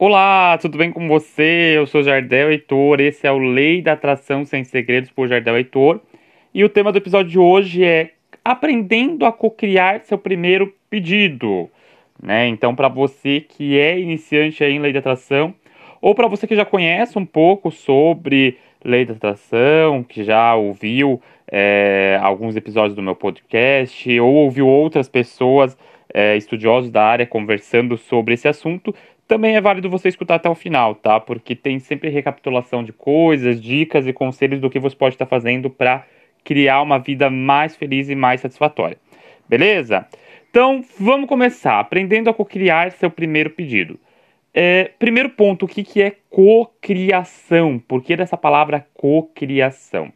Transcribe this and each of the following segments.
Olá, tudo bem com você? Eu sou Jardel Heitor, esse é o Lei da Atração Sem Segredos por Jardel Heitor. E o tema do episódio de hoje é Aprendendo a Cocriar Seu Primeiro Pedido. Né? Então, para você que é iniciante em Lei da Atração, ou para você que já conhece um pouco sobre Lei da Atração, que já ouviu é, alguns episódios do meu podcast, ou ouviu outras pessoas é, estudiosos da área conversando sobre esse assunto, também é válido você escutar até o final, tá? Porque tem sempre recapitulação de coisas, dicas e conselhos do que você pode estar fazendo para criar uma vida mais feliz e mais satisfatória. Beleza? Então, vamos começar aprendendo a co-criar seu primeiro pedido. É, primeiro ponto, o que, que é cocriação? Por que dessa palavra cocriação?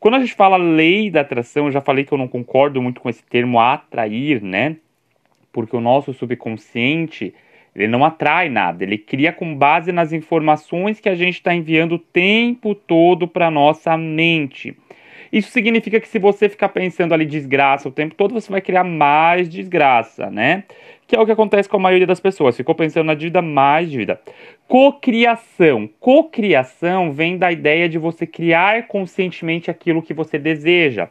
Quando a gente fala lei da atração, eu já falei que eu não concordo muito com esse termo atrair, né? Porque o nosso subconsciente ele não atrai nada, ele cria com base nas informações que a gente está enviando o tempo todo para nossa mente. Isso significa que se você ficar pensando ali desgraça o tempo todo, você vai criar mais desgraça, né? Que é o que acontece com a maioria das pessoas. Ficou pensando na dívida, mais dívida. Cocriação. Cocriação vem da ideia de você criar conscientemente aquilo que você deseja.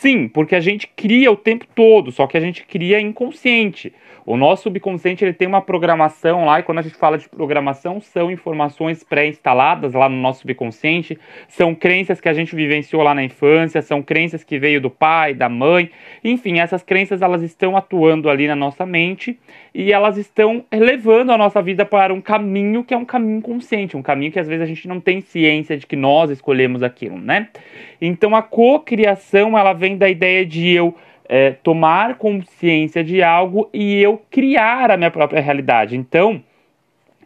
Sim, porque a gente cria o tempo todo, só que a gente cria inconsciente. O nosso subconsciente ele tem uma programação lá, e quando a gente fala de programação, são informações pré-instaladas lá no nosso subconsciente, são crenças que a gente vivenciou lá na infância, são crenças que veio do pai, da mãe, enfim, essas crenças elas estão atuando ali na nossa mente e elas estão levando a nossa vida para um caminho que é um caminho consciente, um caminho que às vezes a gente não tem ciência de que nós escolhemos aquilo, né? Então a cocriação ela vem da ideia de eu é, tomar consciência de algo e eu criar a minha própria realidade. Então,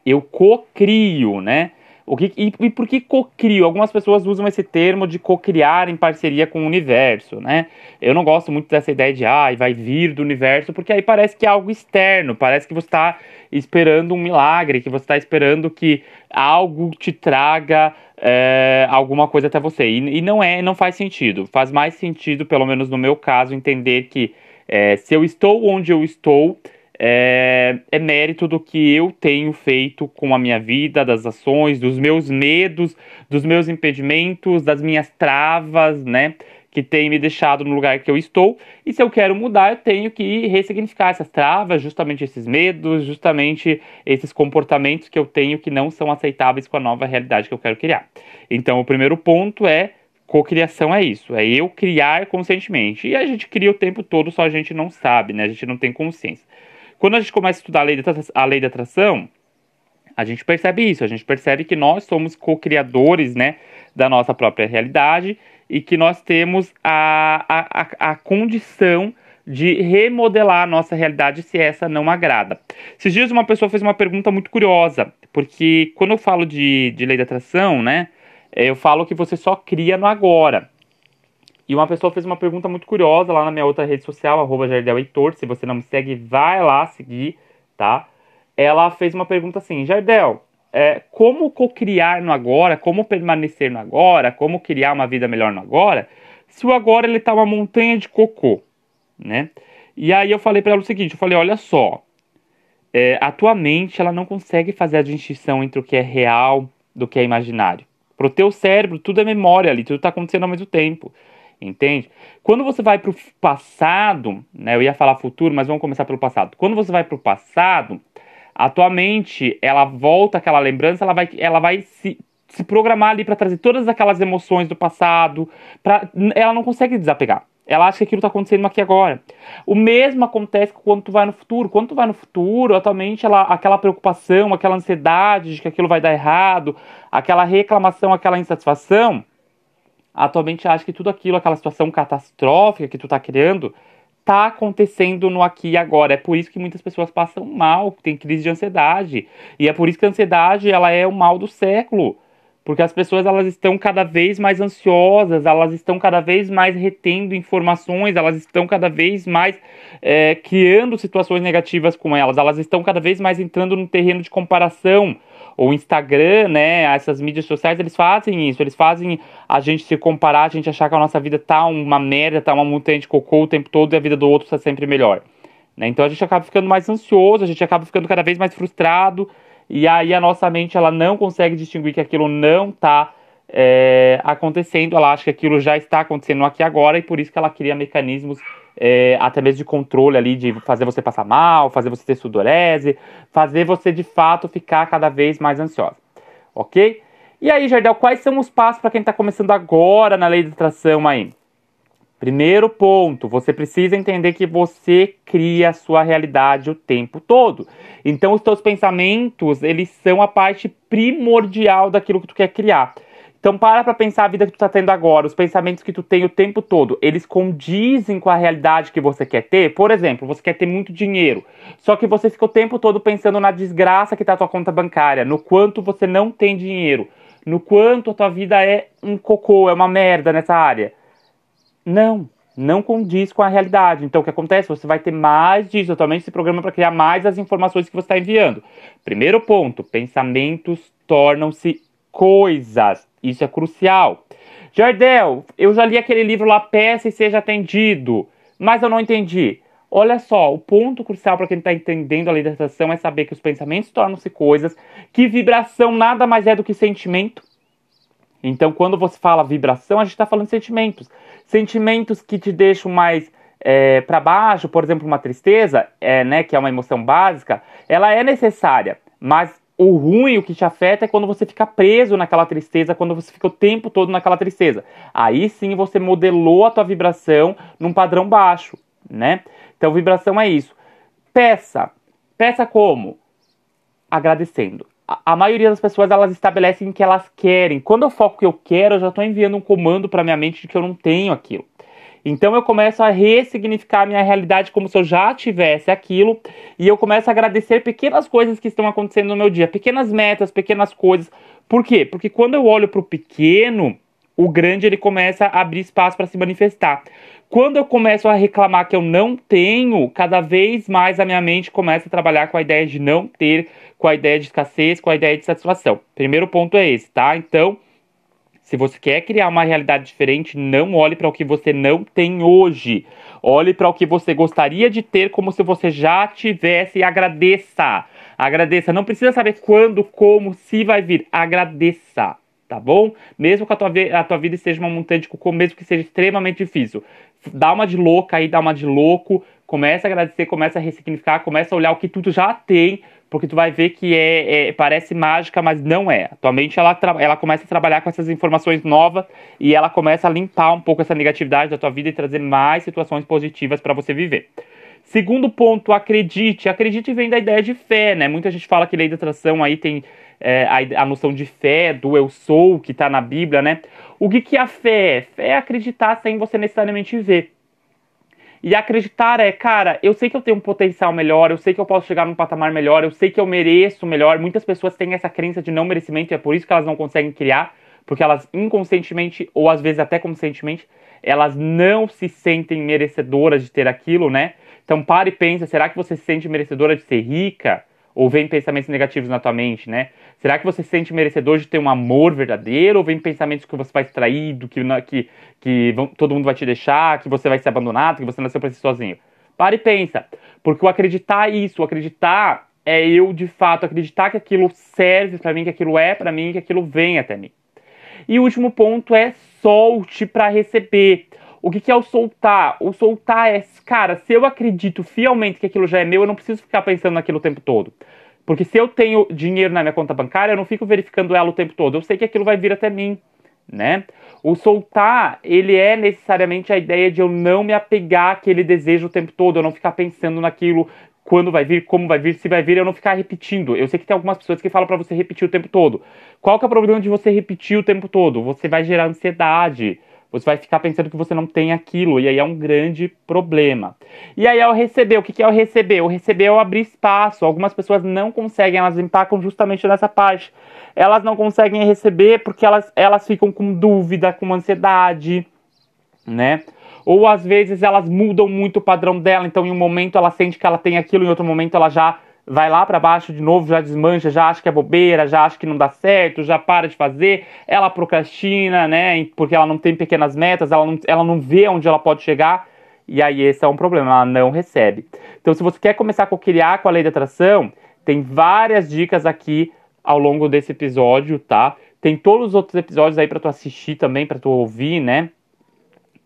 eu co-crio, né? O que, e, e por que co-crio? Algumas pessoas usam esse termo de co-criar em parceria com o universo, né? Eu não gosto muito dessa ideia de, ah, vai vir do universo, porque aí parece que é algo externo, parece que você está esperando um milagre, que você está esperando que algo te traga é, alguma coisa até você. E, e, não é, não faz sentido. Faz mais sentido, pelo menos no meu caso, entender que é, se eu estou onde eu estou, é, é, mérito do que eu tenho feito com a minha vida, das ações, dos meus medos, dos meus impedimentos, das minhas travas, né? que tem me deixado no lugar que eu estou. E se eu quero mudar, eu tenho que ressignificar essas travas, justamente esses medos, justamente esses comportamentos que eu tenho que não são aceitáveis com a nova realidade que eu quero criar. Então, o primeiro ponto é cocriação é isso, é eu criar conscientemente. E a gente cria o tempo todo, só a gente não sabe, né? A gente não tem consciência. Quando a gente começa a estudar a lei da, a lei da atração, a gente percebe isso, a gente percebe que nós somos co-criadores, né, da nossa própria realidade e que nós temos a, a, a condição de remodelar a nossa realidade se essa não agrada. Esses dias uma pessoa fez uma pergunta muito curiosa, porque quando eu falo de, de lei da atração, né, eu falo que você só cria no agora. E uma pessoa fez uma pergunta muito curiosa lá na minha outra rede social, arroba Jardel se você não me segue, vai lá seguir, tá? Ela fez uma pergunta assim, Jardel, é, como co-criar no agora, como permanecer no agora, como criar uma vida melhor no agora, se o agora ele tá uma montanha de cocô, né? E aí eu falei para ela o seguinte, eu falei, olha só, é, atualmente ela não consegue fazer a distinção entre o que é real do que é imaginário. Pro teu cérebro, tudo é memória ali, tudo tá acontecendo ao mesmo tempo. Entende? Quando você vai pro passado, né, eu ia falar futuro, mas vamos começar pelo passado. Quando você vai pro passado, Atualmente, ela volta aquela lembrança, ela vai, ela vai se, se programar ali para trazer todas aquelas emoções do passado. Pra, ela não consegue desapegar. Ela acha que aquilo está acontecendo aqui agora. O mesmo acontece quando tu vai no futuro. Quando tu vai no futuro, atualmente ela, aquela preocupação, aquela ansiedade de que aquilo vai dar errado, aquela reclamação, aquela insatisfação, atualmente acha que tudo aquilo, aquela situação catastrófica que tu está criando, tá acontecendo no aqui e agora. É por isso que muitas pessoas passam mal, tem crise de ansiedade. E é por isso que a ansiedade ela é o mal do século. Porque as pessoas elas estão cada vez mais ansiosas, elas estão cada vez mais retendo informações, elas estão cada vez mais é, criando situações negativas com elas, elas estão cada vez mais entrando no terreno de comparação o Instagram, né, essas mídias sociais, eles fazem isso, eles fazem a gente se comparar, a gente achar que a nossa vida tá uma merda, tá uma montanha de cocô o tempo todo e a vida do outro está sempre melhor. Né? Então a gente acaba ficando mais ansioso, a gente acaba ficando cada vez mais frustrado, e aí a nossa mente ela não consegue distinguir que aquilo não está é, acontecendo, ela acha que aquilo já está acontecendo aqui agora e por isso que ela cria mecanismos é, até mesmo de controle ali, de fazer você passar mal, fazer você ter sudorese, fazer você de fato ficar cada vez mais ansiosa, ok? E aí, Jardel, quais são os passos para quem está começando agora na lei de atração aí? Primeiro ponto, você precisa entender que você cria a sua realidade o tempo todo. Então, os teus pensamentos, eles são a parte primordial daquilo que tu quer criar. Então para pra pensar a vida que tu tá tendo agora, os pensamentos que tu tem o tempo todo, eles condizem com a realidade que você quer ter? Por exemplo, você quer ter muito dinheiro, só que você fica o tempo todo pensando na desgraça que tá a tua conta bancária, no quanto você não tem dinheiro, no quanto a tua vida é um cocô, é uma merda nessa área. Não, não condiz com a realidade. Então, o que acontece? Você vai ter mais disso. Atualmente, esse programa para criar mais as informações que você está enviando. Primeiro ponto: pensamentos tornam-se coisas. Isso é crucial. Jardel, eu já li aquele livro lá, Peça e Seja Atendido, mas eu não entendi. Olha só, o ponto crucial para quem está entendendo a lei da é saber que os pensamentos tornam-se coisas, que vibração nada mais é do que sentimento. Então, quando você fala vibração, a gente está falando sentimentos. Sentimentos que te deixam mais é, para baixo, por exemplo, uma tristeza, é, né, que é uma emoção básica, ela é necessária, mas o ruim, o que te afeta é quando você fica preso naquela tristeza, quando você fica o tempo todo naquela tristeza. Aí sim você modelou a tua vibração num padrão baixo, né? Então vibração é isso. Peça. Peça como? Agradecendo. A, maioria das pessoas elas estabelecem que elas querem. Quando eu foco que eu quero, eu já estou enviando um comando para minha mente de que eu não tenho aquilo. Então eu começo a ressignificar a minha realidade como se eu já tivesse aquilo e eu começo a agradecer pequenas coisas que estão acontecendo no meu dia, pequenas metas, pequenas coisas. Por quê? Porque quando eu olho para o pequeno, o grande ele começa a abrir espaço para se manifestar. Quando eu começo a reclamar que eu não tenho, cada vez mais a minha mente começa a trabalhar com a ideia de não ter, com a ideia de escassez, com a ideia de satisfação. Primeiro ponto é esse, tá? Então, se você quer criar uma realidade diferente, não olhe para o que você não tem hoje. Olhe para o que você gostaria de ter como se você já tivesse e agradeça. Agradeça. Não precisa saber quando, como, se vai vir. Agradeça. Tá bom? Mesmo que a tua, a tua vida seja uma montanha de cocô, mesmo que seja extremamente difícil. Dá uma de louca aí, dá uma de louco. Começa a agradecer, começa a ressignificar, começa a olhar o que tu já tem porque tu vai ver que é, é, parece mágica, mas não é. Atualmente ela, ela começa a trabalhar com essas informações novas e ela começa a limpar um pouco essa negatividade da tua vida e trazer mais situações positivas para você viver. Segundo ponto, acredite. Acredite vem da ideia de fé, né? Muita gente fala que lei da atração aí tem é, a, a, noção de fé, do eu sou, que está na Bíblia, né? O que, que é a fé? Fé é acreditar sem você necessariamente ver. E acreditar é, cara, eu sei que eu tenho um potencial melhor, eu sei que eu posso chegar num patamar melhor, eu sei que eu mereço melhor. Muitas pessoas têm essa crença de não merecimento e é por isso que elas não conseguem criar, porque elas inconscientemente, ou às vezes até conscientemente, elas não se sentem merecedoras de ter aquilo, né? Então pare e pensa, será que você se sente merecedora de ser rica? Ou vem pensamentos negativos na tua mente, né? Será que você se sente merecedor de ter um amor verdadeiro? Ou vem pensamentos que você vai ser traído, que, que, que vão, todo mundo vai te deixar, que você vai ser abandonado, que você nasceu para ser sozinho? Pare e pensa. Porque o acreditar isso, o acreditar é eu de fato acreditar que aquilo serve para mim, que aquilo é para mim, que aquilo vem até mim. E o último ponto é solte para receber. O que, que é o soltar? O soltar é, cara, se eu acredito fielmente que aquilo já é meu, eu não preciso ficar pensando naquilo o tempo todo. Porque se eu tenho dinheiro na minha conta bancária, eu não fico verificando ela o tempo todo. Eu sei que aquilo vai vir até mim, né? O soltar, ele é necessariamente a ideia de eu não me apegar àquele desejo o tempo todo, eu não ficar pensando naquilo, quando vai vir, como vai vir, se vai vir, eu não ficar repetindo. Eu sei que tem algumas pessoas que falam para você repetir o tempo todo. Qual que é o problema de você repetir o tempo todo? Você vai gerar ansiedade você vai ficar pensando que você não tem aquilo, e aí é um grande problema. E aí é o receber. O que é o receber? O receber é o abrir espaço. Algumas pessoas não conseguem, elas empacam justamente nessa parte. Elas não conseguem receber porque elas, elas ficam com dúvida, com ansiedade, né? Ou às vezes elas mudam muito o padrão dela, então em um momento ela sente que ela tem aquilo, em outro momento ela já vai lá para baixo de novo, já desmancha, já acha que é bobeira, já acha que não dá certo, já para de fazer, ela procrastina, né? Porque ela não tem pequenas metas, ela não, ela não vê onde ela pode chegar, e aí esse é um problema, ela não recebe. Então, se você quer começar a criar com a lei da atração, Tem várias dicas aqui ao longo desse episódio, tá? Tem todos os outros episódios aí para tu assistir também, para tu ouvir, né?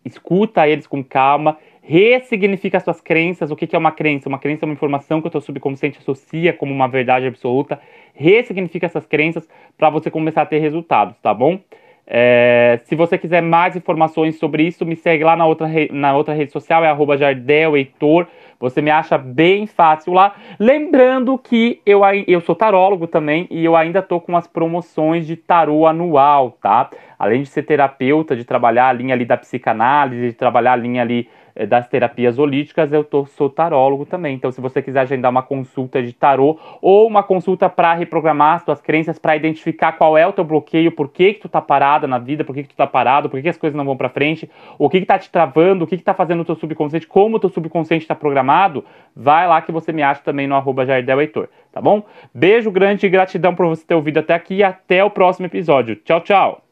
Escuta eles com calma, ressignifica suas crenças. O que, é uma crença? Uma crença é uma informação que o teu subconsciente associa como uma verdade absoluta. Ressignifica essas crenças para você começar a ter resultados, tá bom? É, se você quiser mais informações sobre isso, me segue lá na outra, na outra rede social, é arroba jardeleitor. Você me acha bem fácil lá. Lembrando que eu, eu sou tarólogo também e eu ainda tô com as promoções de tarô anual, tá? Além de ser terapeuta, de trabalhar a linha ali da psicanálise, de trabalhar a linha ali das terapias holísticas, eu tô, sou tarólogo também. Então, se você quiser agendar uma consulta de tarô ou uma consulta para reprogramar as tuas crenças, para identificar qual é o teu bloqueio, por que, que tu tá parada na vida, por que, que tu tá parado, por que, que as coisas não vão para frente, o que, que tá te travando, o que, que tá fazendo o teu subconsciente, como o teu subconsciente está programado, vai lá que você me acha também no arroba Jardel Heitor, tá bom? Beijo grande e gratidão por você ter ouvido até aqui e até o próximo episódio. Tchau, tchau!